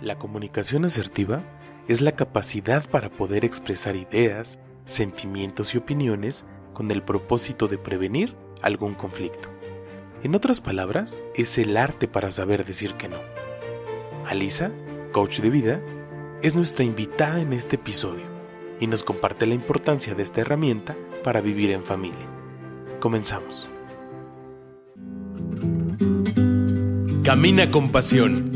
La comunicación asertiva es la capacidad para poder expresar ideas, sentimientos y opiniones con el propósito de prevenir algún conflicto. En otras palabras, es el arte para saber decir que no. Alisa, coach de vida, es nuestra invitada en este episodio y nos comparte la importancia de esta herramienta para vivir en familia. Comenzamos. Camina con pasión.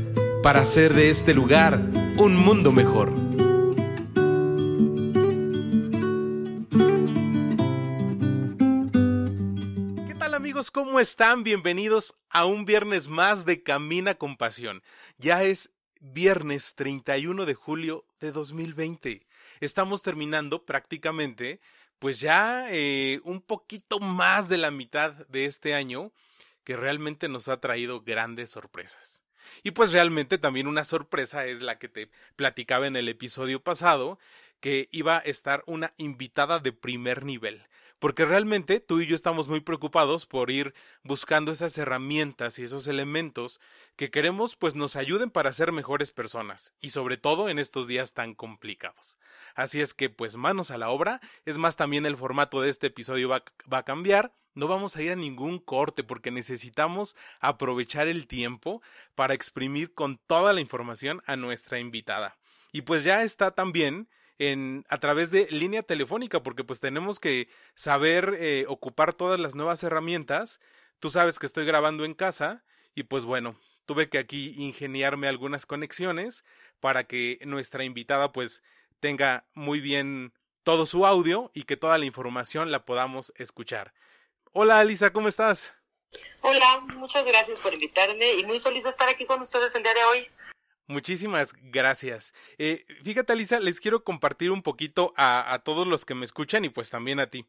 para hacer de este lugar un mundo mejor. ¿Qué tal amigos? ¿Cómo están? Bienvenidos a un viernes más de Camina con Pasión. Ya es viernes 31 de julio de 2020. Estamos terminando prácticamente, pues ya eh, un poquito más de la mitad de este año que realmente nos ha traído grandes sorpresas. Y pues realmente también una sorpresa es la que te platicaba en el episodio pasado, que iba a estar una invitada de primer nivel. Porque realmente tú y yo estamos muy preocupados por ir buscando esas herramientas y esos elementos que queremos pues nos ayuden para ser mejores personas y sobre todo en estos días tan complicados. Así es que pues manos a la obra, es más también el formato de este episodio va, va a cambiar no vamos a ir a ningún corte porque necesitamos aprovechar el tiempo para exprimir con toda la información a nuestra invitada. Y pues ya está también en, a través de línea telefónica porque pues tenemos que saber eh, ocupar todas las nuevas herramientas. Tú sabes que estoy grabando en casa y pues bueno, tuve que aquí ingeniarme algunas conexiones para que nuestra invitada pues tenga muy bien todo su audio y que toda la información la podamos escuchar. Hola Alisa, ¿cómo estás? Hola, muchas gracias por invitarme y muy feliz de estar aquí con ustedes el día de hoy. Muchísimas gracias. Eh, fíjate, Alisa, les quiero compartir un poquito a, todos los que me escuchan y pues también a ti.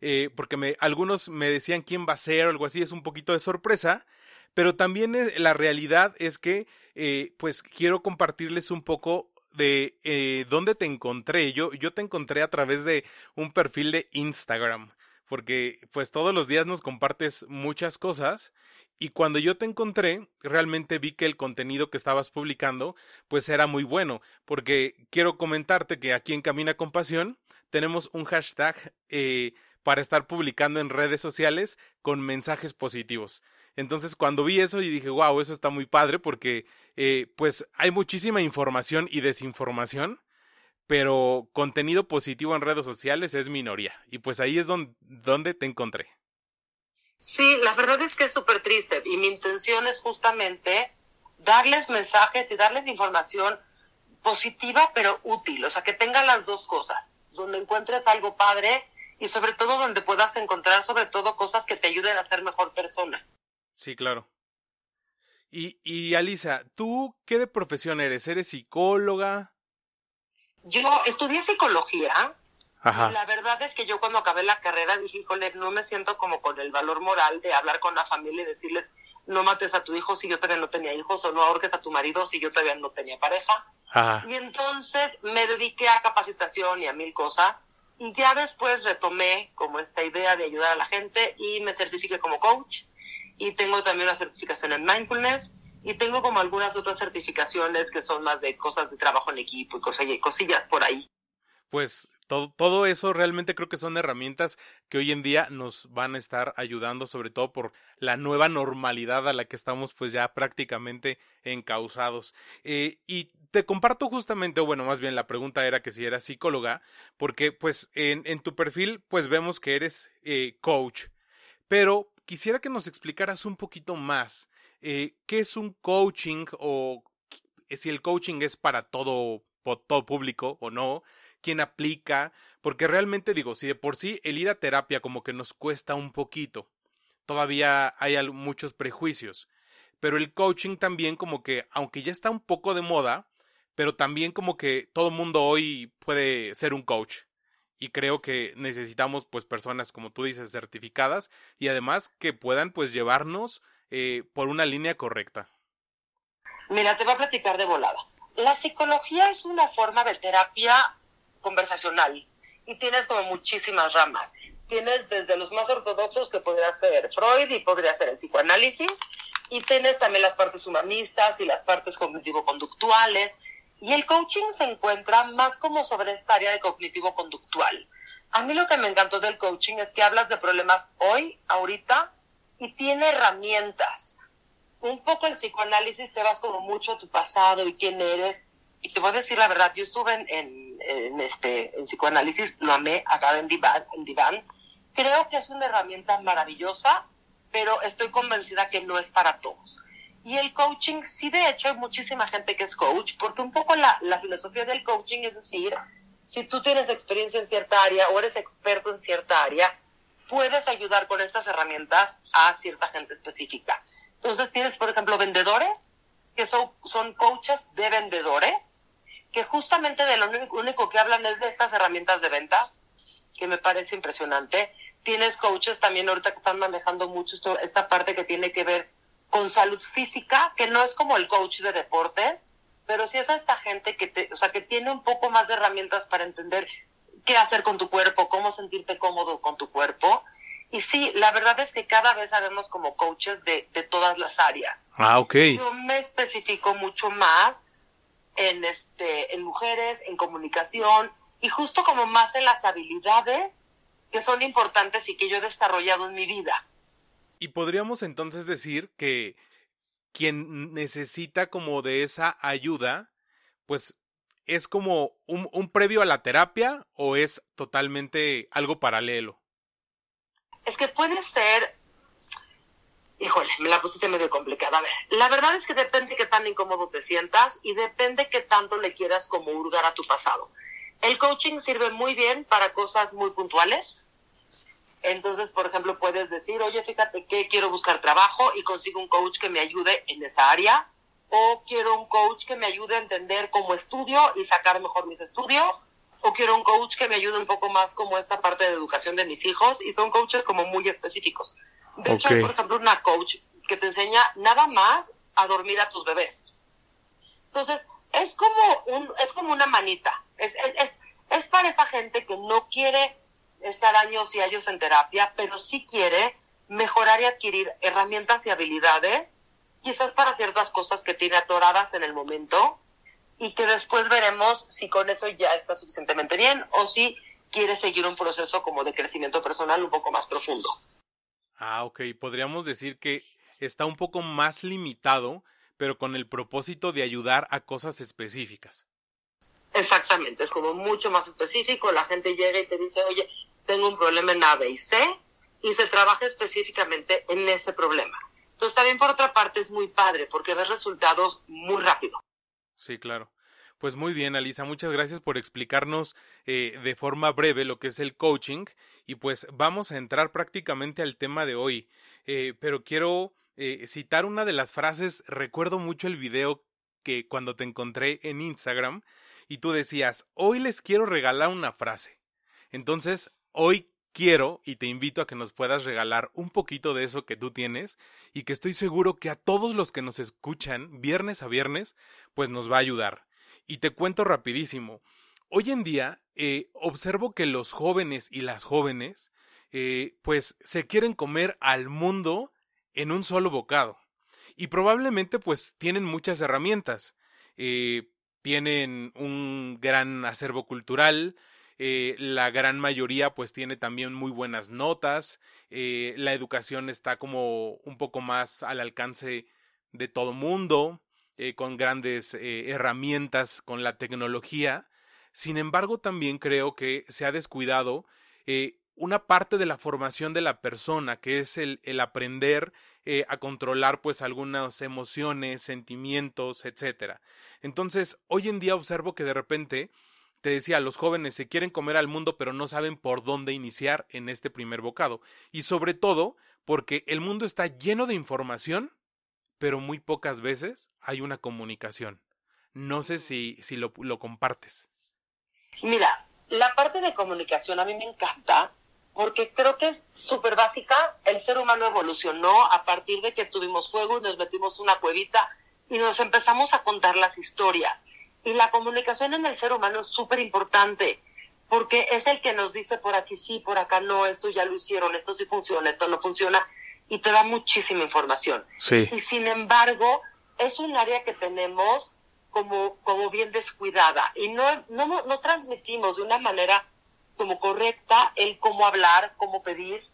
Eh, porque me, algunos me decían quién va a ser o algo así, es un poquito de sorpresa, pero también la realidad es que eh, pues quiero compartirles un poco de eh, dónde te encontré. Yo, yo te encontré a través de un perfil de Instagram porque pues todos los días nos compartes muchas cosas y cuando yo te encontré, realmente vi que el contenido que estabas publicando pues era muy bueno, porque quiero comentarte que aquí en Camina con Pasión tenemos un hashtag eh, para estar publicando en redes sociales con mensajes positivos. Entonces cuando vi eso y dije, wow, eso está muy padre porque eh, pues hay muchísima información y desinformación pero contenido positivo en redes sociales es minoría. Y pues ahí es donde, donde te encontré. Sí, la verdad es que es súper triste y mi intención es justamente darles mensajes y darles información positiva pero útil, o sea, que tenga las dos cosas, donde encuentres algo padre y sobre todo donde puedas encontrar sobre todo cosas que te ayuden a ser mejor persona. Sí, claro. Y, y Alisa, ¿tú qué de profesión eres? ¿Eres psicóloga? Yo estudié psicología. Y la verdad es que yo cuando acabé la carrera dije, híjole, no me siento como con el valor moral de hablar con la familia y decirles, no mates a tu hijo si yo todavía no tenía hijos o no ahorques a tu marido si yo todavía no tenía pareja. Y entonces me dediqué a capacitación y a mil cosas. Y ya después retomé como esta idea de ayudar a la gente y me certifiqué como coach. Y tengo también una certificación en mindfulness y tengo como algunas otras certificaciones que son más de cosas de trabajo en equipo y cosillas por ahí. Pues todo, todo eso realmente creo que son herramientas que hoy en día nos van a estar ayudando, sobre todo por la nueva normalidad a la que estamos pues ya prácticamente encausados. Eh, y te comparto justamente, o bueno, más bien la pregunta era que si eras psicóloga, porque pues en, en tu perfil pues vemos que eres eh, coach, pero quisiera que nos explicaras un poquito más eh, ¿qué es un coaching o si el coaching es para todo, todo público o no? ¿Quién aplica? Porque realmente digo, si de por sí el ir a terapia como que nos cuesta un poquito, todavía hay muchos prejuicios. Pero el coaching también como que, aunque ya está un poco de moda, pero también como que todo mundo hoy puede ser un coach. Y creo que necesitamos pues personas, como tú dices, certificadas y además que puedan pues llevarnos eh, por una línea correcta. Mira, te voy a platicar de volada. La psicología es una forma de terapia conversacional y tienes como muchísimas ramas. Tienes desde los más ortodoxos que podría ser Freud y podría ser el psicoanálisis y tienes también las partes humanistas y las partes cognitivo-conductuales y el coaching se encuentra más como sobre esta área de cognitivo-conductual. A mí lo que me encantó del coaching es que hablas de problemas hoy, ahorita, y tiene herramientas. Un poco el psicoanálisis te vas como mucho a tu pasado y quién eres. Y te voy a decir la verdad, yo estuve en, en, este, en psicoanálisis, lo amé acá en Diván, en Diván. Creo que es una herramienta maravillosa, pero estoy convencida que no es para todos. Y el coaching, sí, de hecho, hay muchísima gente que es coach, porque un poco la, la filosofía del coaching es decir, si tú tienes experiencia en cierta área o eres experto en cierta área, puedes ayudar con estas herramientas a cierta gente específica. Entonces tienes, por ejemplo, vendedores, que son, son coaches de vendedores, que justamente de lo único que hablan es de estas herramientas de ventas, que me parece impresionante. Tienes coaches también ahorita que están manejando mucho esto, esta parte que tiene que ver con salud física, que no es como el coach de deportes, pero sí es a esta gente que te, o sea, que tiene un poco más de herramientas para entender qué hacer con tu cuerpo, cómo sentirte cómodo con tu cuerpo. Y sí, la verdad es que cada vez sabemos como coaches de, de todas las áreas. Ah, ok. Yo me especifico mucho más en, este, en mujeres, en comunicación y justo como más en las habilidades que son importantes y que yo he desarrollado en mi vida. Y podríamos entonces decir que quien necesita como de esa ayuda, pues es como un, un, previo a la terapia o es totalmente algo paralelo. Es que puede ser, híjole, me la pusiste medio complicada. A ver, la verdad es que depende qué tan incómodo te sientas y depende qué tanto le quieras como hurgar a tu pasado. El coaching sirve muy bien para cosas muy puntuales, entonces, por ejemplo, puedes decir, oye, fíjate que quiero buscar trabajo y consigo un coach que me ayude en esa área. O quiero un coach que me ayude a entender cómo estudio y sacar mejor mis estudios. O quiero un coach que me ayude un poco más como esta parte de educación de mis hijos. Y son coaches como muy específicos. De hecho, hay, por ejemplo, una coach que te enseña nada más a dormir a tus bebés. Entonces, es como, un, es como una manita. Es, es, es, es para esa gente que no quiere estar años y años en terapia, pero sí quiere mejorar y adquirir herramientas y habilidades, quizás para ciertas cosas que tiene atoradas en el momento, y que después veremos si con eso ya está suficientemente bien o si quiere seguir un proceso como de crecimiento personal un poco más profundo. Ah, ok. Podríamos decir que está un poco más limitado, pero con el propósito de ayudar a cosas específicas. Exactamente, es como mucho más específico. La gente llega y te dice, oye, tengo un problema en A, B y C, y se trabaja específicamente en ese problema. Entonces también por otra parte es muy padre porque ves resultados muy rápido. Sí, claro. Pues muy bien, Alisa, muchas gracias por explicarnos eh, de forma breve lo que es el coaching y pues vamos a entrar prácticamente al tema de hoy. Eh, pero quiero eh, citar una de las frases, recuerdo mucho el video que cuando te encontré en Instagram y tú decías, hoy les quiero regalar una frase. Entonces, Hoy quiero y te invito a que nos puedas regalar un poquito de eso que tú tienes y que estoy seguro que a todos los que nos escuchan viernes a viernes, pues nos va a ayudar. Y te cuento rapidísimo. Hoy en día eh, observo que los jóvenes y las jóvenes eh, pues se quieren comer al mundo en un solo bocado. Y probablemente pues tienen muchas herramientas. Eh, tienen un gran acervo cultural, eh, la gran mayoría pues tiene también muy buenas notas, eh, la educación está como un poco más al alcance de todo mundo, eh, con grandes herramientas con la tecnología. Sin embargo, también creo que se ha descuidado una parte de la formación de la persona, que es el, el aprender a controlar pues algunas emociones, sentimientos, etcétera. Entonces, hoy en día observo que de repente te decía, los jóvenes se quieren comer al mundo pero no saben por dónde iniciar en este primer bocado. Y sobre todo porque el mundo está lleno de información, pero muy pocas veces hay una comunicación. No sé si, si lo, lo compartes. Mira, la parte de comunicación a mí me encanta porque creo que es súper básica. El ser humano evolucionó a partir de que tuvimos fuego y nos metimos una cuevita y nos empezamos a contar las historias. Y la comunicación en el ser humano es súper importante porque es el que nos dice por aquí sí, por acá no, esto ya lo hicieron, esto sí funciona, esto no funciona, y te da muchísima información. Sí. Y sin embargo, es un área que tenemos como, como bien descuidada y no, no, no transmitimos de una manera como correcta el cómo hablar, cómo pedir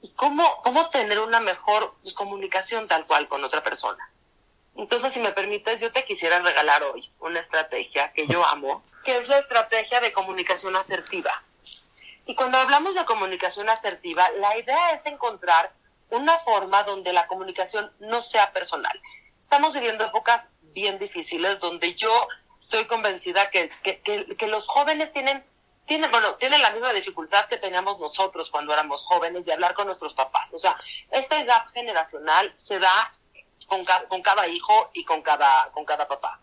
y cómo, cómo tener una mejor comunicación tal cual con otra persona. Entonces, si me permites, yo te quisiera regalar hoy una estrategia que yo amo, que es la estrategia de comunicación asertiva. Y cuando hablamos de comunicación asertiva, la idea es encontrar una forma donde la comunicación no sea personal. Estamos viviendo épocas bien difíciles donde yo estoy convencida que, que, que, los jóvenes tienen, tienen, bueno, tienen la misma dificultad que teníamos nosotros cuando éramos jóvenes de hablar con nuestros papás. O sea, este gap generacional se da con, con cada hijo y con cada, con cada papá.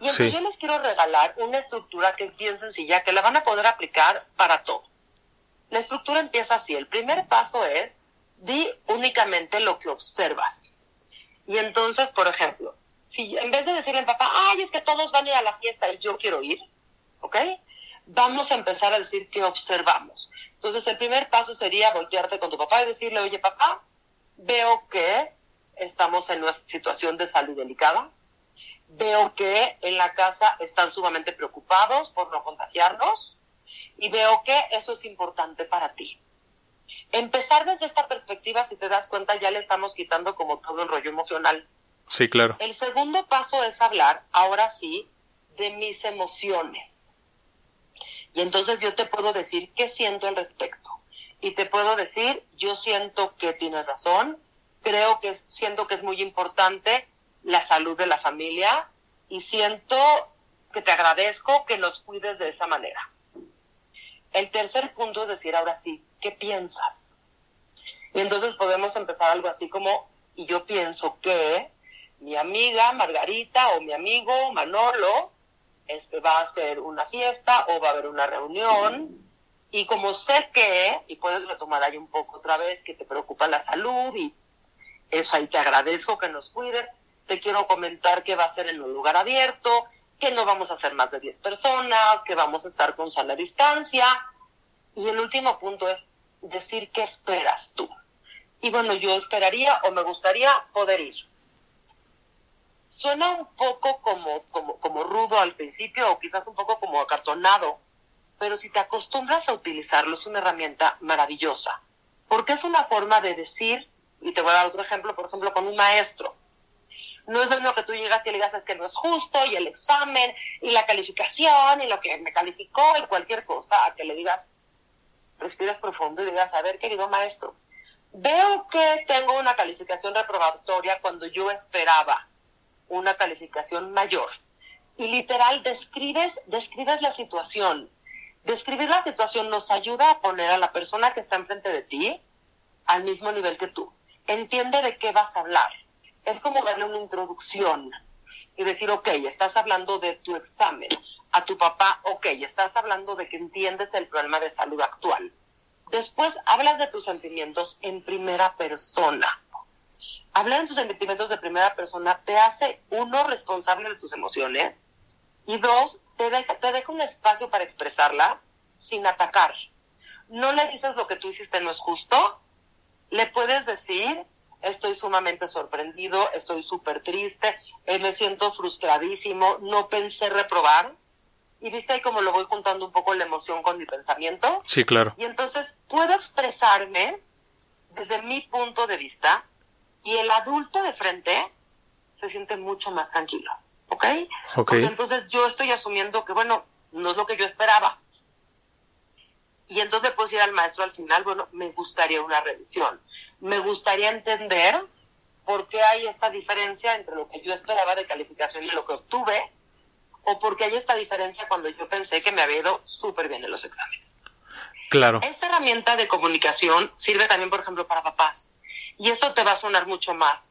Y entonces yo les quiero regalar una estructura que es bien sencilla, que la van a poder aplicar para todo. La estructura empieza así. El primer paso es, di únicamente lo que observas. Y entonces, por ejemplo, si en vez de decirle al papá, ay, es que todos van a ir a la fiesta y yo quiero ir, ¿ok? Vamos a empezar a decir que observamos. Entonces, el primer paso sería voltearte con tu papá y decirle, oye, papá, veo que estamos en una situación de salud delicada. Veo que en la casa están sumamente preocupados por no contagiarnos y veo que eso es importante para ti. Empezar desde esta perspectiva, si te das cuenta, ya le estamos quitando como todo el rollo emocional. Sí, claro. El segundo paso es hablar, ahora sí, de mis emociones. Y entonces yo te puedo decir qué siento al respecto. Y te puedo decir, yo siento que tienes razón, creo que siento que es muy importante la salud de la familia y siento que te agradezco que nos cuides de esa manera. El tercer punto es decir, ahora sí, ¿qué piensas? Y entonces podemos empezar algo así como, y yo pienso que mi amiga Margarita o mi amigo Manolo este, va a hacer una fiesta o va a haber una reunión. Y como sé que, y puedes retomar ahí un poco otra vez, que te preocupa la salud y es ahí te agradezco que nos cuides. Te quiero comentar que va a ser en un lugar abierto, que no vamos a ser más de 10 personas, que vamos a estar con sana distancia. Y el último punto es decir qué esperas tú. Y bueno, yo esperaría o me gustaría poder ir. Suena un poco como, como, como rudo al principio o quizás un poco como acartonado, pero si te acostumbras a utilizarlo es una herramienta maravillosa, porque es una forma de decir y te voy a dar otro ejemplo, por ejemplo, con un maestro. No es lo mismo que tú llegas y le digas es que no es justo, y el examen, y la calificación, y lo que me calificó, y cualquier cosa, a que le digas, respiras profundo y digas, a ver, querido maestro, veo que tengo una calificación reprobatoria cuando yo esperaba una calificación mayor. Y literal, describes, describes la situación. Describir la situación nos ayuda a poner a la persona que está enfrente de ti al mismo nivel que tú entiende de qué vas a hablar. Es como darle una introducción y decir, ok, estás hablando de tu examen. A tu papá, ok, estás hablando de que entiendes el problema de salud actual. Después hablas de tus sentimientos en primera persona. Hablar de tus sentimientos de primera persona te hace, uno, responsable de tus emociones y dos, te deja, te deja un espacio para expresarlas sin atacar. No le dices lo que tú hiciste no es justo, le puedes decir, estoy sumamente sorprendido, estoy súper triste, eh, me siento frustradísimo, no pensé reprobar. Y viste ahí como lo voy juntando un poco la emoción con mi pensamiento. Sí, claro. Y entonces puedo expresarme desde mi punto de vista y el adulto de frente se siente mucho más tranquilo. ¿Ok? Porque entonces yo estoy asumiendo que, bueno, no es lo que yo esperaba. Y entonces puedo ir al maestro al final, bueno, me gustaría una revisión. Me gustaría entender por qué hay esta diferencia entre lo que yo esperaba de calificación y lo que obtuve, o por qué hay esta diferencia cuando yo pensé que me había ido súper bien en los exámenes. Claro. Esta herramienta de comunicación sirve también, por ejemplo, para papás. Y esto te va a sonar mucho más,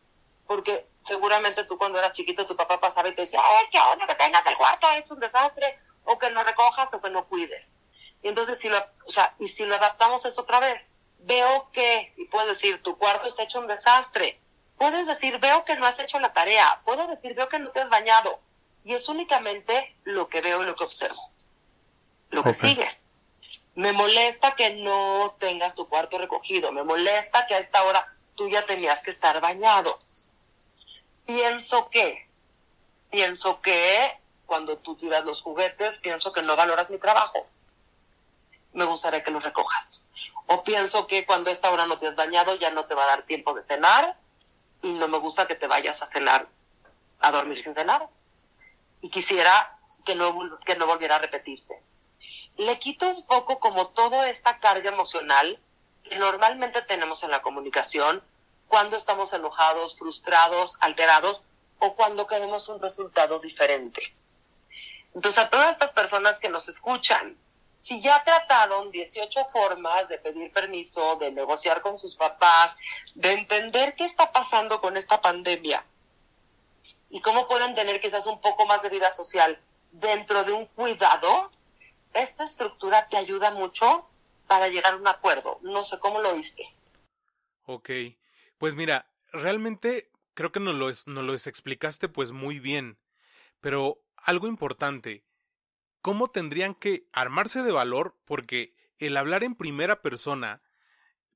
porque seguramente tú cuando eras chiquito tu papá pasaba y te decía, es que ahora que tengas el cuarto es un desastre, o que no recojas o que no cuides. Y entonces si lo, o sea, y si lo adaptamos eso otra vez, veo que, y puedes decir, tu cuarto está hecho un desastre, puedes decir, veo que no has hecho la tarea, puedo decir, veo que no te has bañado, y es únicamente lo que veo y lo que observo. Lo que sigue. Me molesta que no tengas tu cuarto recogido, me molesta que a esta hora tú ya tenías que estar bañado. Pienso que, pienso que cuando tú tiras los juguetes, pienso que no valoras mi trabajo. Me gustaría que los recojas. O pienso que cuando esta hora no te has bañado ya no te va a dar tiempo de cenar y no me gusta que te vayas a cenar, a dormir sin cenar. Y quisiera que no, que no volviera a repetirse. Le quito un poco como toda esta carga emocional que normalmente tenemos en la comunicación cuando estamos enojados, frustrados, alterados o cuando queremos un resultado diferente. Entonces, a todas estas personas que nos escuchan, si ya trataron 18 formas de pedir permiso, de negociar con sus papás, de entender qué está pasando con esta pandemia y cómo pueden tener quizás un poco más de vida social dentro de un cuidado, esta estructura te ayuda mucho para llegar a un acuerdo. No sé cómo lo viste. Ok, pues mira, realmente creo que nos lo, nos lo explicaste pues muy bien, pero algo importante, ¿cómo tendrían que armarse de valor? Porque el hablar en primera persona,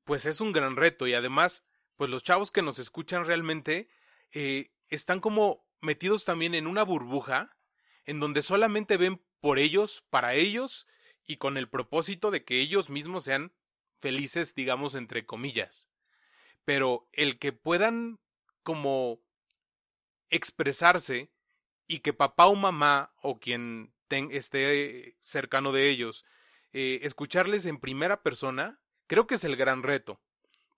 pues es un gran reto y además, pues los chavos que nos escuchan realmente eh, están como metidos también en una burbuja en donde solamente ven por ellos, para ellos y con el propósito de que ellos mismos sean felices, digamos, entre comillas. Pero el que puedan como expresarse y que papá o mamá o quien esté cercano de ellos, eh, escucharles en primera persona, creo que es el gran reto.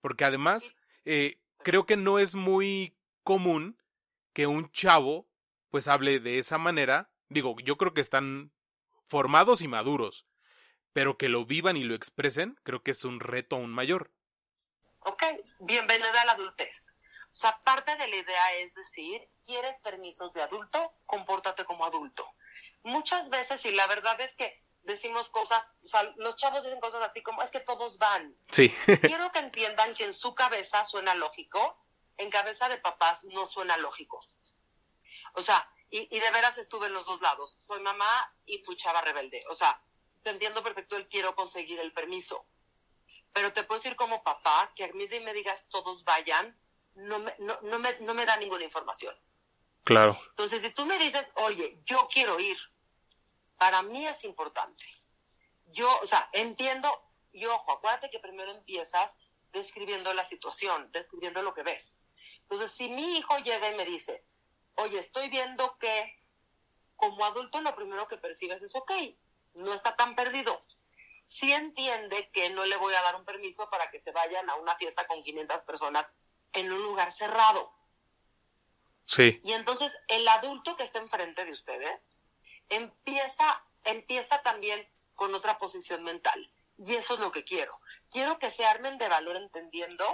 Porque además, eh, creo que no es muy común que un chavo pues hable de esa manera. Digo, yo creo que están formados y maduros, pero que lo vivan y lo expresen, creo que es un reto aún mayor. Ok, bienvenida a la adultez. O sea, parte de la idea es decir, ¿quieres permisos de adulto? Compórtate como adulto. Muchas veces, y la verdad es que decimos cosas, o sea, los chavos dicen cosas así como, es que todos van. Sí. Quiero que entiendan que en su cabeza suena lógico, en cabeza de papás no suena lógico. O sea, y, y de veras estuve en los dos lados. Soy mamá y fui chava rebelde. O sea, te entiendo perfecto el quiero conseguir el permiso. Pero te puedo decir como papá que a mí me digas todos vayan, no me, no, no, me, no me da ninguna información. Claro. Entonces, si tú me dices, oye, yo quiero ir, para mí es importante. Yo, o sea, entiendo, y ojo, acuérdate que primero empiezas describiendo la situación, describiendo lo que ves. Entonces, si mi hijo llega y me dice, oye, estoy viendo que como adulto lo primero que percibes es, ok, no está tan perdido. Sí entiende que no le voy a dar un permiso para que se vayan a una fiesta con 500 personas en un lugar cerrado. Sí. Y entonces el adulto que está enfrente de ustedes empieza, empieza también con otra posición mental. Y eso es lo que quiero. Quiero que se armen de valor entendiendo,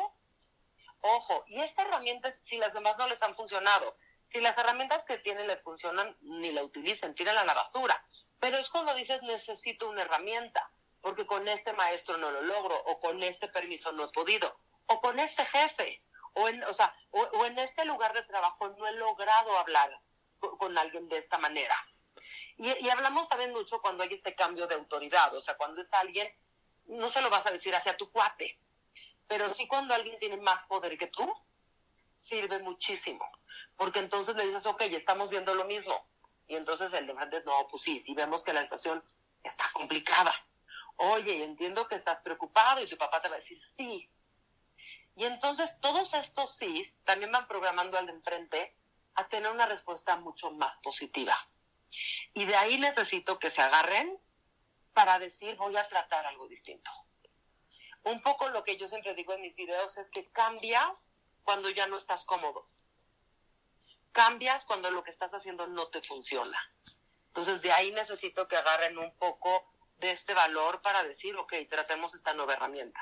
ojo, y esta herramienta, si las demás no les han funcionado, si las herramientas que tienen les funcionan, ni la utilicen, tírenla a la basura. Pero es cuando dices necesito una herramienta, porque con este maestro no lo logro, o con este permiso no he podido, o con este jefe, o en, o sea, o, en este lugar de trabajo no he logrado hablar con, alguien de esta manera. Y, hablamos también mucho cuando hay este cambio de autoridad, o sea, cuando es alguien, no se lo vas a decir hacia tu cuate, pero sí cuando alguien tiene más poder que tú, sirve muchísimo, porque entonces le dices, ok, estamos viendo lo mismo, y entonces el de no, pues sí, si vemos que la situación está complicada. Oye, entiendo que estás preocupado y tu papá te va a decir, sí, y entonces todos estos sí también van programando al de enfrente a tener una respuesta mucho más positiva. Y de ahí necesito que se agarren para decir voy a tratar algo distinto. Un poco lo que yo siempre digo en mis videos es que cambias cuando ya no estás cómodo. Cambias cuando lo que estás haciendo no te funciona. Entonces de ahí necesito que agarren un poco de este valor para decir, ok, tratemos esta nueva herramienta.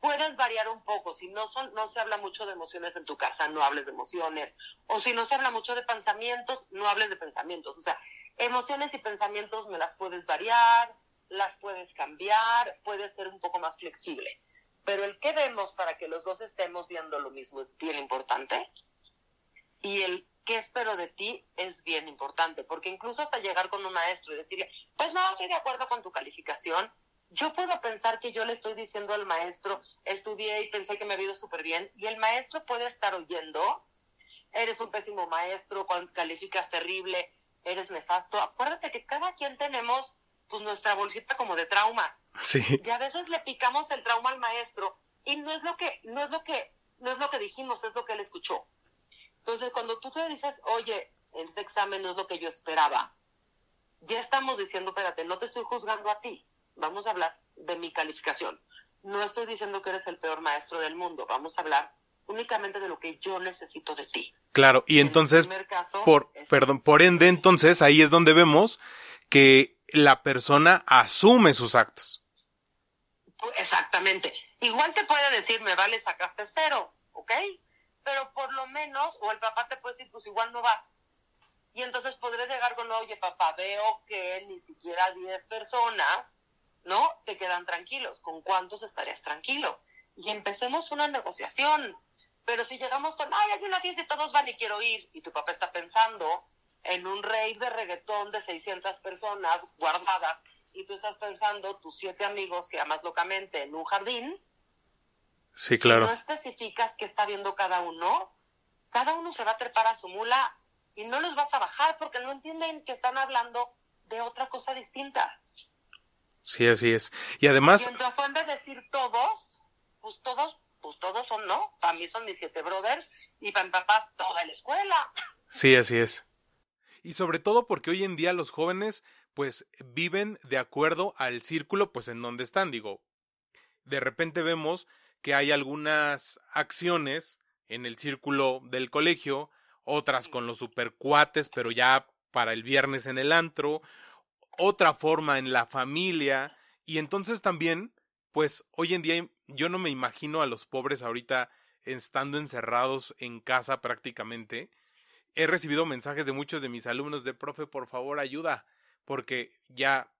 puedes variar un poco. Si no, son, no se habla mucho de emociones en tu casa, no hables de emociones. O si no se habla mucho de pensamientos, no hables de pensamientos. O sea, emociones y pensamientos me las puedes variar, las puedes cambiar, puedes ser un poco más flexible. Pero el que vemos para que los dos estemos viendo lo mismo es bien importante. Y el qué espero de ti es bien importante, porque incluso hasta llegar con un maestro y decirle, pues no estoy de acuerdo con tu calificación, yo puedo pensar que yo le estoy diciendo al maestro, estudié y pensé que me ha ido súper bien, y el maestro puede estar oyendo, eres un pésimo maestro, calificas terrible, eres nefasto. Acuérdate que cada quien tenemos pues nuestra bolsita como de traumas. Sí. Y a veces le picamos el trauma al maestro y no es lo que, no es lo que, no es lo que dijimos, es lo que él escuchó. Entonces, cuando tú te dices, oye, este examen no es lo que yo esperaba, ya estamos diciendo, espérate, no te estoy juzgando a ti, vamos a hablar de mi calificación. No estoy diciendo que eres el peor maestro del mundo, vamos a hablar únicamente de lo que yo necesito de ti. Claro, y entonces, por, perdón, por ende, entonces ahí es donde vemos que la persona asume sus actos. Exactamente. Igual te puede decir, me vale, sacaste cero, ¿ok? Pero por lo menos, o el papá te puede decir, pues igual no vas. Y entonces podré llegar con, oye, papá, veo que ni siquiera 10 personas ¿no? Te quedan tranquilos. ¿Con cuántos estarías tranquilo? Y empecemos una negociación. Pero si llegamos con, ay, hay una fiesta y todos van y quiero ir, y tu papá está pensando en un rey de reggaetón de 600 personas guardadas, y tú estás pensando tus siete amigos que amas locamente en un jardín, sí, claro. Si no especificas qué está viendo cada uno, cada uno se va a trepar a su mula y no los vas a bajar porque no entienden que están hablando de otra cosa distinta. Sí, así es. Y además... Y en de decir todos, pues todos, pues todos son, ¿no? Para mí son mis siete brothers y para mi papá toda la escuela. Sí, así es. Y sobre todo porque hoy en día los jóvenes pues viven de acuerdo al círculo pues en donde están, digo. De repente vemos que hay algunas acciones en el círculo del colegio, otras con los supercuates, pero ya para el viernes en el antro, otra forma en la familia y entonces también, pues hoy en día yo no me imagino a los pobres ahorita estando encerrados en casa prácticamente. He recibido mensajes de muchos de mis alumnos de profe, por favor, ayuda, porque ya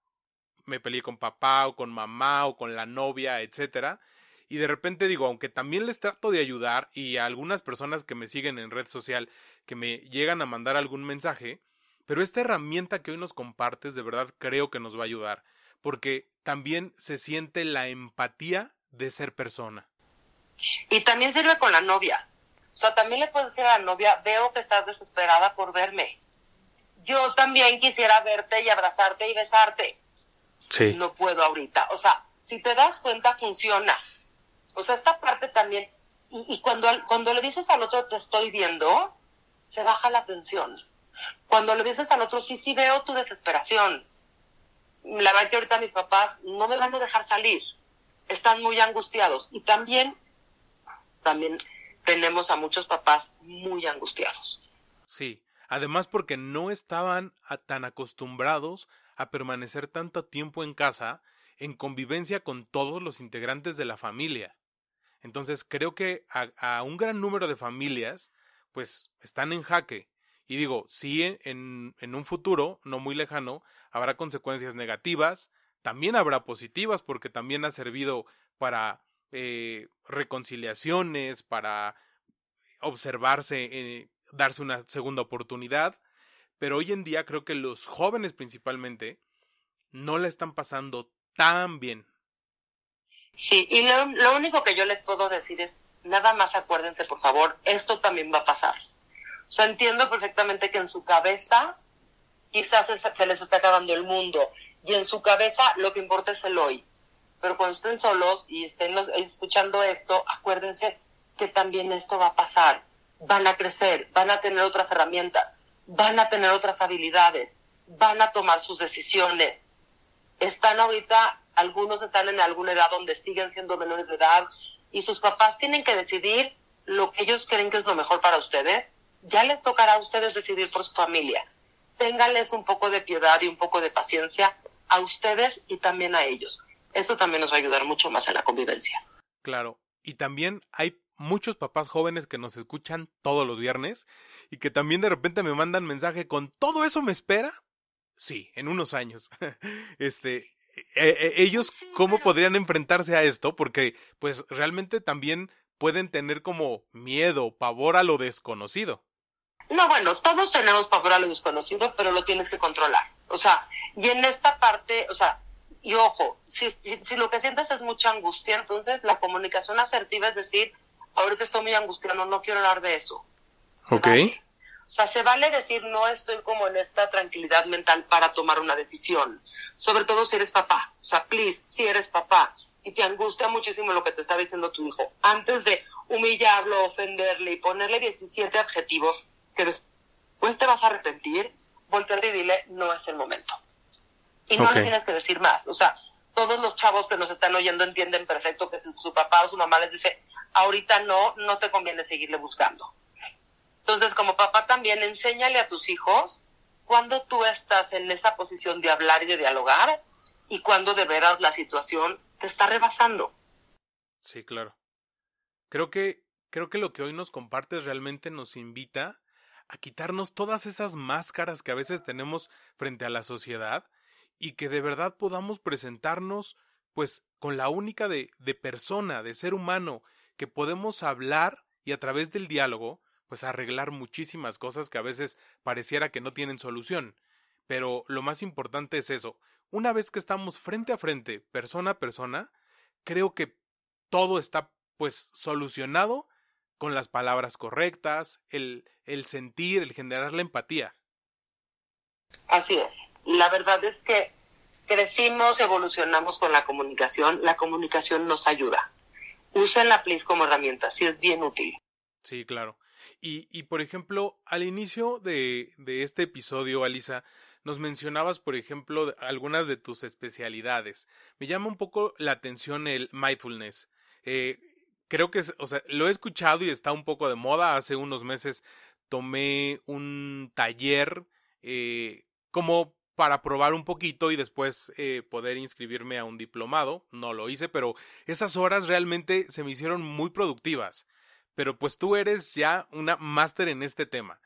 me peleé con papá o con mamá o con la novia, etcétera. Y de repente digo, aunque también les trato de ayudar y a algunas personas que me siguen en red social que me llegan a mandar algún mensaje, pero esta herramienta que hoy nos compartes de verdad creo que nos va a ayudar, porque también se siente la empatía de ser persona. Y también sirve con la novia. O sea, también le puedes decir a la novia, veo que estás desesperada por verme. Yo también quisiera verte y abrazarte y besarte. Sí. No puedo ahorita. O sea, si te das cuenta, funciona. O sea, esta parte también. Y, y cuando, cuando le dices al otro, te estoy viendo, se baja la tensión. Cuando le dices al otro, sí, sí veo tu desesperación. La verdad que ahorita mis papás no me van a dejar salir. Están muy angustiados. Y también, también tenemos a muchos papás muy angustiados. Sí, además porque no estaban tan acostumbrados a permanecer tanto tiempo en casa en convivencia con todos los integrantes de la familia. Entonces creo que a, a un gran número de familias pues están en jaque y digo, sí, en, en un futuro, no muy lejano, habrá consecuencias negativas, también habrá positivas, porque también ha servido para eh, reconciliaciones, para observarse, eh, darse una segunda oportunidad, pero hoy en día creo que los jóvenes principalmente no la están pasando tan bien. Sí, y lo, lo único que yo les puedo decir es, nada más acuérdense, por favor, esto también va a pasar. O sea, entiendo perfectamente que en su cabeza quizás se les está acabando el mundo y en su cabeza lo que importa es el hoy. Pero cuando estén solos y estén escuchando esto, acuérdense que también esto va a pasar. Van a crecer, van a tener otras herramientas, van a tener otras habilidades, van a tomar sus decisiones. Están ahorita, algunos están en alguna edad donde siguen siendo menores de edad y sus papás tienen que decidir lo que ellos creen que es lo mejor para ustedes ya les tocará a ustedes decidir por su familia. Ténganles un poco de piedad y un poco de paciencia a ustedes y también a ellos. Eso también nos va a ayudar mucho más en la convivencia. Claro. Y también hay muchos papás jóvenes que nos escuchan todos los viernes y que también de repente me mandan mensaje con todo eso me espera. Sí, en unos años. este, e, e, ellos cómo podrían enfrentarse a esto porque pues realmente también pueden tener como miedo, pavor a lo desconocido. No, bueno, todos tenemos pavor a lo desconocido, pero lo tienes que controlar. O sea, y en esta parte, o sea, y ojo, si, si, lo que sientes es mucha angustia, entonces la comunicación asertiva es decir, ahorita estoy muy angustiado, no quiero hablar de eso. ok. O sea, se vale decir no estoy como en esta tranquilidad mental para tomar una decisión. Sobre todo si eres papá. O sea, please, si eres papá y te angustia muchísimo lo que te está diciendo tu hijo, antes de humillarlo, ofenderle y ponerle 17 adjetivos que después te vas a arrepentir, volteate y dile, no es el momento. Y no le tienes que decir más. O sea, todos los chavos que nos están oyendo entienden perfecto que si su papá o su mamá les dice, ahorita no, no te conviene seguirle buscando. Entonces, como papá también, enséñale a tus hijos cuando tú estás en esa posición de hablar y de dialogar y cuando de veras la situación te está rebasando. Sí, claro. Creo que, creo que lo que hoy nos compartes realmente nos invita a quitarnos todas esas máscaras que a veces tenemos frente a la sociedad y que de verdad podamos presentarnos pues con la única de, persona, de ser humano, que podemos hablar y a través del diálogo pues arreglar muchísimas cosas que a veces pareciera que no tienen solución. Pero lo más importante es eso. Una vez que estamos frente a frente, persona a persona, creo que todo está pues solucionado con las palabras correctas, el, el sentir, el generar la empatía. Así es. La verdad es que crecimos, evolucionamos con la comunicación, la comunicación nos ayuda. Usen la please como herramienta, sí es bien útil. Sí, claro. Y, y por ejemplo, al inicio de, de este episodio, Alisa, nos mencionabas, por ejemplo, algunas de tus especialidades. Me llama un poco la atención el mindfulness. Eh, creo que, o sea, lo he escuchado y está un poco de moda. Hace unos meses tomé un taller eh, como para probar un poquito y después eh, poder inscribirme a un diplomado. No lo hice, pero esas horas realmente se me hicieron muy productivas. Pero pues tú eres ya una máster en este tema.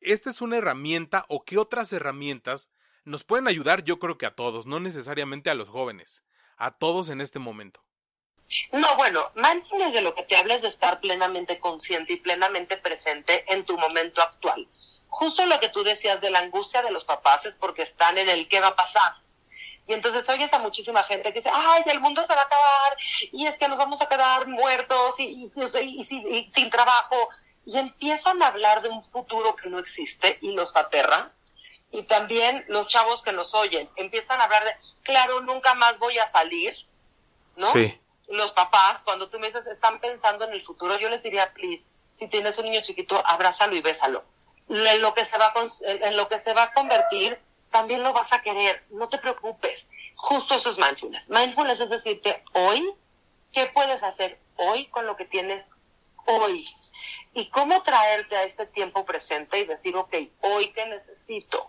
¿Esta es una herramienta o qué otras herramientas nos pueden ayudar? Yo creo que a todos, no necesariamente a los jóvenes, a todos en este momento. No, bueno, mindfulness de lo que te habla es de estar plenamente consciente y plenamente presente en tu momento actual. Justo lo que tú decías de la angustia de los papás es porque están en el qué va a pasar. Y entonces oyes a muchísima gente que dice, ay, el mundo se va a acabar y es que nos vamos a quedar muertos y, sin trabajo. Y empiezan a hablar de un futuro que no existe y los aterra. Y también los chavos que nos oyen empiezan a hablar de, claro, nunca más voy a salir, ¿no? Sí los papás, cuando tú me dices, están pensando en el futuro, yo les diría, please, si tienes un niño chiquito, abrázalo y bésalo. En lo que se va a, en lo que se va a convertir, también lo vas a querer. No te preocupes. Justo eso es mindfulness. Mindfulness es decirte hoy, ¿qué puedes hacer hoy con lo que tienes hoy? Y cómo traerte a este tiempo presente y decir, ok, hoy qué necesito,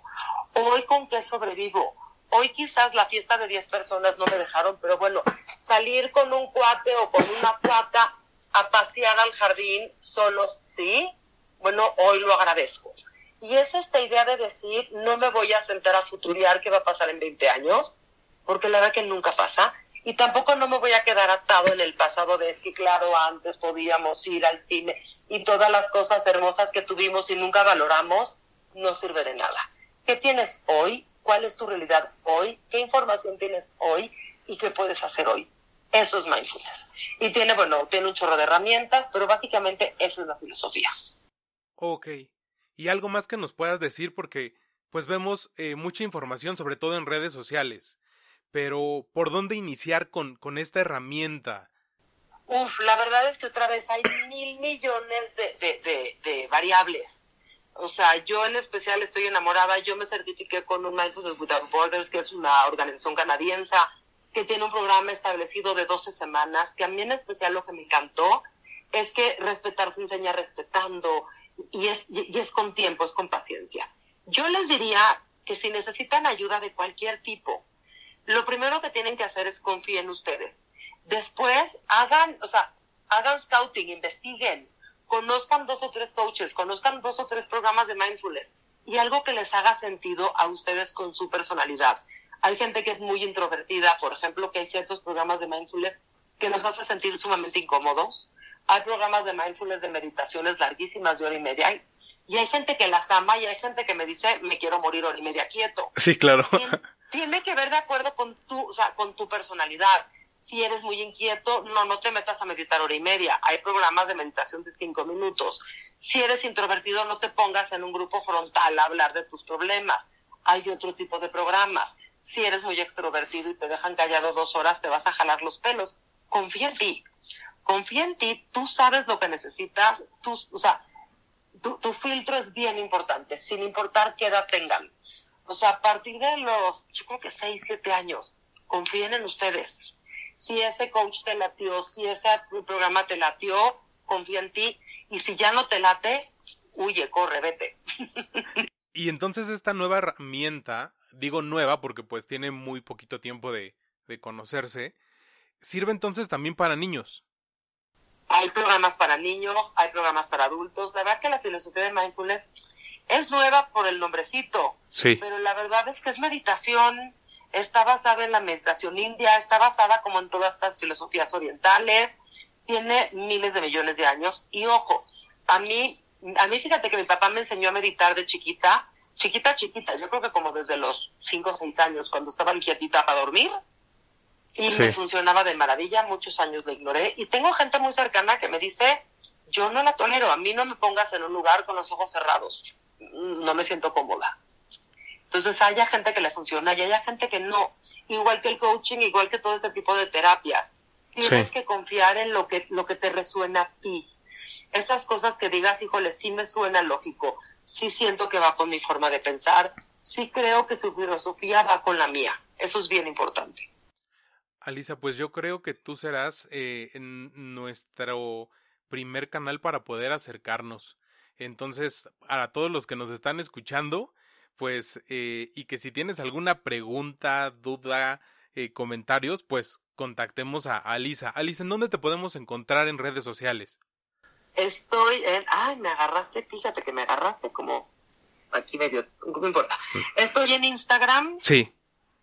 hoy con qué sobrevivo, Hoy quizás la fiesta de 10 personas no me dejaron, pero bueno, salir con un cuate o con una cuata a pasear al jardín solos, sí, bueno, hoy lo agradezco. Y es esta idea de decir, no me voy a sentar a futuriar qué va a pasar en 20 años, porque la verdad que nunca pasa. Y tampoco no me voy a quedar atado en el pasado de que, claro, antes podíamos ir al cine y todas las cosas hermosas que tuvimos y nunca valoramos, no sirve de nada. ¿Qué tienes hoy? Cuál es tu realidad hoy, qué información tienes hoy y qué puedes hacer hoy. Eso es mindfulness. Y tiene, bueno, tiene un chorro de herramientas, pero básicamente esa es la filosofía. Ok. Y algo más que nos puedas decir porque pues vemos eh, mucha información, sobre todo en redes sociales. Pero, ¿por dónde iniciar con, con esta herramienta? Uf, la verdad es que otra vez hay mil millones de, de, de variables o sea, yo en especial estoy enamorada, yo me certifiqué con un Mindfulness Without Borders, que es una organización canadiense que tiene un programa establecido de 12 semanas, que a mí en especial lo que me encantó es que respetar se enseña respetando y es, y es con tiempo, es con paciencia. Yo les diría que si necesitan ayuda de cualquier tipo, lo primero que tienen que hacer es confiar en ustedes. Después hagan, o sea, hagan scouting, investiguen, conozcan dos o tres coaches, conozcan dos o tres programas de mindfulness y algo que les haga sentido a ustedes con su personalidad. Hay gente que es muy introvertida, por ejemplo, que hay ciertos programas de mindfulness que nos hace sentir sumamente incómodos. Hay programas de mindfulness de meditaciones larguísimas de hora y media. Y hay gente que las ama y hay gente que me dice, me quiero morir hora y media quieto. Sí, claro. Tiene, que ver de acuerdo con tu, o sea, con tu personalidad. Si eres muy inquieto, no, no te metas a meditar hora y media. Hay programas de meditación de cinco minutos. Si eres introvertido, no te pongas en un grupo frontal a hablar de tus problemas. Hay otro tipo de programas. Si eres muy extrovertido y te dejan callado dos horas, te vas a jalar los pelos. Confía en ti. Confía en ti. Tú sabes lo que necesitas. Tú, o sea, tu, tu filtro es bien importante, sin importar qué edad tengan. O sea, a partir de los, yo creo que seis, siete años, confíen en ustedes si ese coach te latió, si ese programa te latió, confía en ti. Y si ya no te late, huye, corre, vete. y entonces esta nueva herramienta, digo nueva porque pues tiene muy poquito tiempo de, de conocerse, sirve entonces también para niños. Hay programas para niños, hay programas para adultos. La verdad que la filosofía de mindfulness es nueva por el nombrecito. Sí. Pero la verdad es que es meditación, está basada en la meditación india, está basada como en todas estas filosofías orientales, tiene miles de millones de años. Y ojo, a mí, a mí fíjate que mi papá me enseñó a meditar de chiquita, chiquita, chiquita, yo creo que como desde los 5 o 6 años, cuando estaba inquietita para dormir, y me funcionaba de maravilla, muchos años lo ignoré, y tengo gente muy cercana que me dice, yo no la tolero, a mí no me pongas en un lugar con los ojos cerrados, no me siento cómoda. Entonces haya gente que le funciona y haya gente que no. Igual que el coaching, igual que todo este tipo de terapias. Tienes que confiar en lo que, lo que te resuena a ti. Esas cosas que digas, híjole, sí me suena lógico, sí siento que va con mi forma de pensar, sí creo que su filosofía va con la mía. Eso es bien importante. Alisa, pues yo creo que tú serás eh, nuestro primer canal para poder acercarnos. Entonces, a todos los que nos están escuchando, pues, eh, y que si tienes alguna pregunta, duda, eh, comentarios, pues contactemos a Alisa. Alisa, ¿en dónde te podemos encontrar en redes sociales? Estoy en, ay, me agarraste, fíjate que me agarraste como aquí medio, no me importa. Mm. Estoy en Instagram. Sí.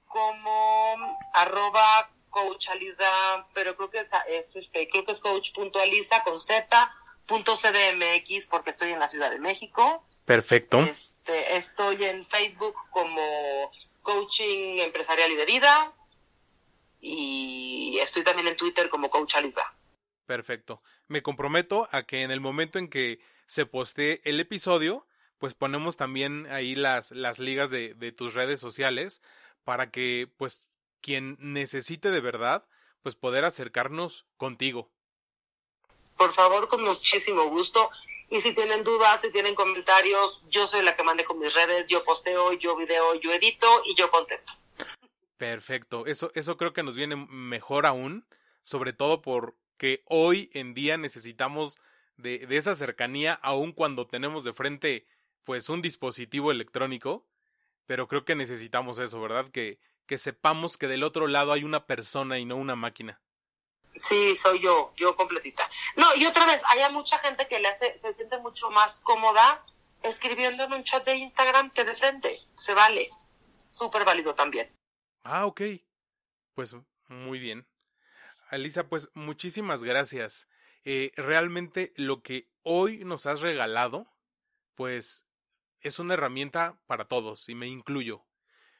Como arroba coach Alisa, pero creo que es, es este, creo que es coach.alisa con z punto cdmx porque estoy en la Ciudad de México. Perfecto. Este, estoy en Facebook como Coaching Empresarial y de Vida y estoy también en Twitter como Coach Alisa. Perfecto. Me comprometo a que en el momento en que se postee el episodio, pues ponemos también ahí las, las ligas de, de tus redes sociales para que pues quien necesite de verdad, pues poder acercarnos contigo. Por favor, con muchísimo gusto. Y si tienen dudas, si tienen comentarios, yo soy la que manejo mis redes, yo posteo, yo video, yo edito y yo contesto. Perfecto, eso, eso creo que nos viene mejor aún, sobre todo porque hoy en día necesitamos de, de esa cercanía, aun cuando tenemos de frente pues un dispositivo electrónico, pero creo que necesitamos eso, ¿verdad? Que, que sepamos que del otro lado hay una persona y no una máquina. Sí, soy yo, yo completita. No, y otra vez, hay mucha gente que le hace, se siente mucho más cómoda escribiendo en un chat de Instagram que de. Se vale. Súper válido también. Ah, ok. Pues muy bien. Alisa, pues muchísimas gracias. Eh, realmente lo que hoy nos has regalado, pues es una herramienta para todos, y me incluyo.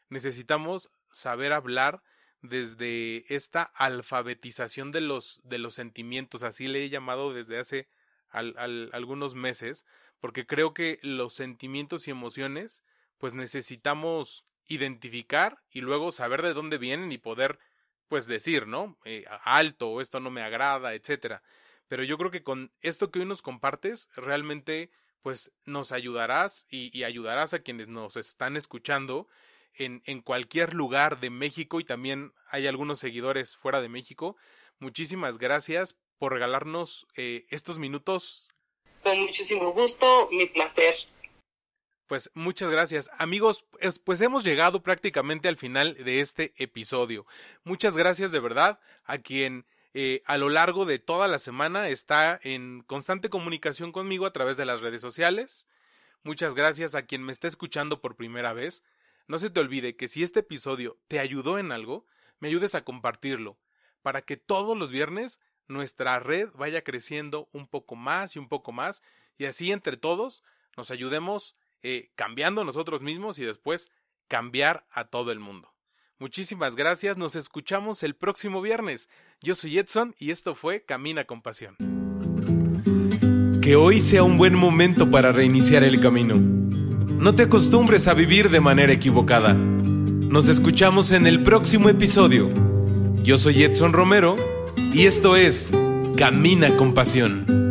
Necesitamos saber hablar desde esta alfabetización de los, de los sentimientos, así le he llamado desde hace algunos meses, porque creo que los sentimientos y emociones, pues necesitamos identificar y luego saber de dónde vienen y poder, pues decir, ¿no? Eh, alto, esto no me agrada, etcétera. Pero yo creo que con esto que hoy nos compartes, realmente, pues nos ayudarás y, y ayudarás a quienes nos están escuchando en, en cualquier lugar de México y también hay algunos seguidores fuera de México. Muchísimas gracias por regalarnos eh, estos minutos. Con muchísimo gusto, mi placer. Pues muchas gracias. Amigos, pues hemos llegado prácticamente al final de este episodio. Muchas gracias de verdad a quien eh, a lo largo de toda la semana está en constante comunicación conmigo a través de las redes sociales. Muchas gracias a quien me está escuchando por primera vez. No se te olvide que si este episodio te ayudó en algo, me ayudes a compartirlo, para que todos los viernes nuestra red vaya creciendo un poco más y un poco más, y así entre todos nos ayudemos eh, cambiando nosotros mismos y después cambiar a todo el mundo. Muchísimas gracias, nos escuchamos el próximo viernes. Yo soy Edson y esto fue Camina con Pasión. Que hoy sea un buen momento para reiniciar el camino. No te acostumbres a vivir de manera equivocada. Nos escuchamos en el próximo episodio. Yo soy Edson Romero y esto es Camina con Pasión.